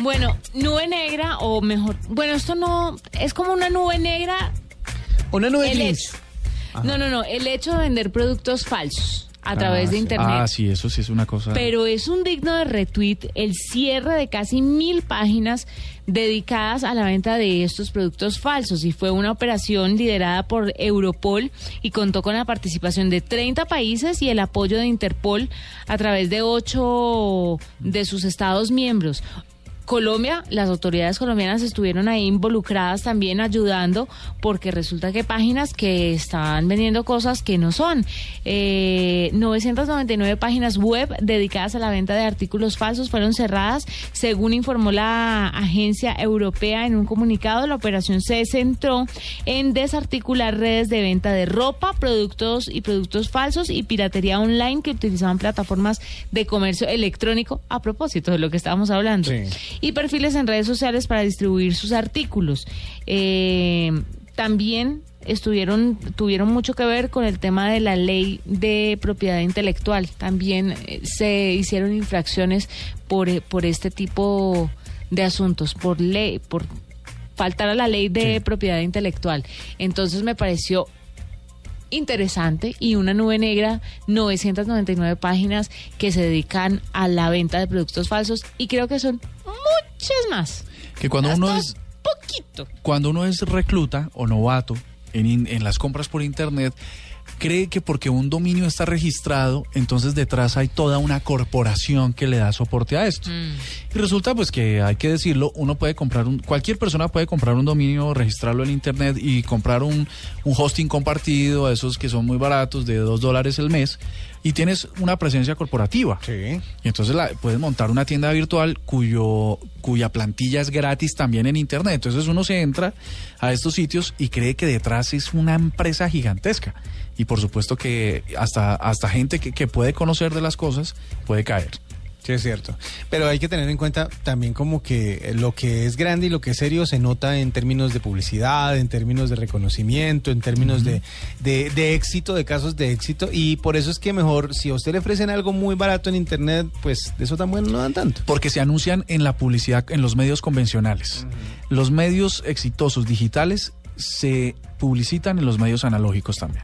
Bueno, nube negra o mejor, bueno, esto no es como una nube negra. Una nube el hecho. No, no, no, el hecho de vender productos falsos a través de internet. Ah, sí, eso sí es una cosa. Pero es un digno de retweet el cierre de casi mil páginas dedicadas a la venta de estos productos falsos y fue una operación liderada por Europol y contó con la participación de 30 países y el apoyo de Interpol a través de ocho de sus estados miembros. Colombia, las autoridades colombianas estuvieron ahí involucradas también ayudando porque resulta que páginas que están vendiendo cosas que no son. Eh, 999 páginas web dedicadas a la venta de artículos falsos fueron cerradas, según informó la agencia europea en un comunicado. La operación se centró en desarticular redes de venta de ropa, productos y productos falsos y piratería online que utilizaban plataformas de comercio electrónico a propósito de lo que estábamos hablando Sí. Y perfiles en redes sociales para distribuir sus artículos. Eh, también estuvieron tuvieron mucho que ver con el tema de la ley de propiedad intelectual. También eh, se hicieron infracciones por eh, por este tipo de asuntos, por ley, por faltar a la ley de Sí. propiedad intelectual. Entonces me pareció interesante y una nube negra, 999 páginas que se dedican a la venta de productos falsos y creo que son muchas más. que cuando uno es poquito. cuando uno es recluta o novato en, en las compras por internet, cree que porque un dominio está registrado, entonces detrás hay toda una corporación que le da soporte a esto. Y resulta pues que hay que decirlo, uno puede comprar un, cualquier persona puede comprar un dominio, registrarlo en internet y comprar un, un hosting compartido, esos que son muy baratos, de dos dólares el mes, y tienes una presencia corporativa. Sí. Y entonces la, puedes montar una tienda virtual cuyo, cuya plantilla es gratis también en Internet. Entonces uno se entra a estos sitios y cree que detrás es una empresa gigantesca. Y por supuesto que hasta, hasta gente que, que puede conocer de las cosas puede caer. Sí, es cierto. Pero hay que tener en cuenta también como que lo que es grande y lo que es serio se nota en términos de publicidad, en términos de reconocimiento, en términos de, de, de éxito, de casos de éxito. Y por eso es que mejor, si a usted le ofrecen algo muy barato en Internet, pues de eso tan bueno no dan tanto. Porque se anuncian en la publicidad, en los medios convencionales. Los medios exitosos digitales se publicitan en los medios analógicos también.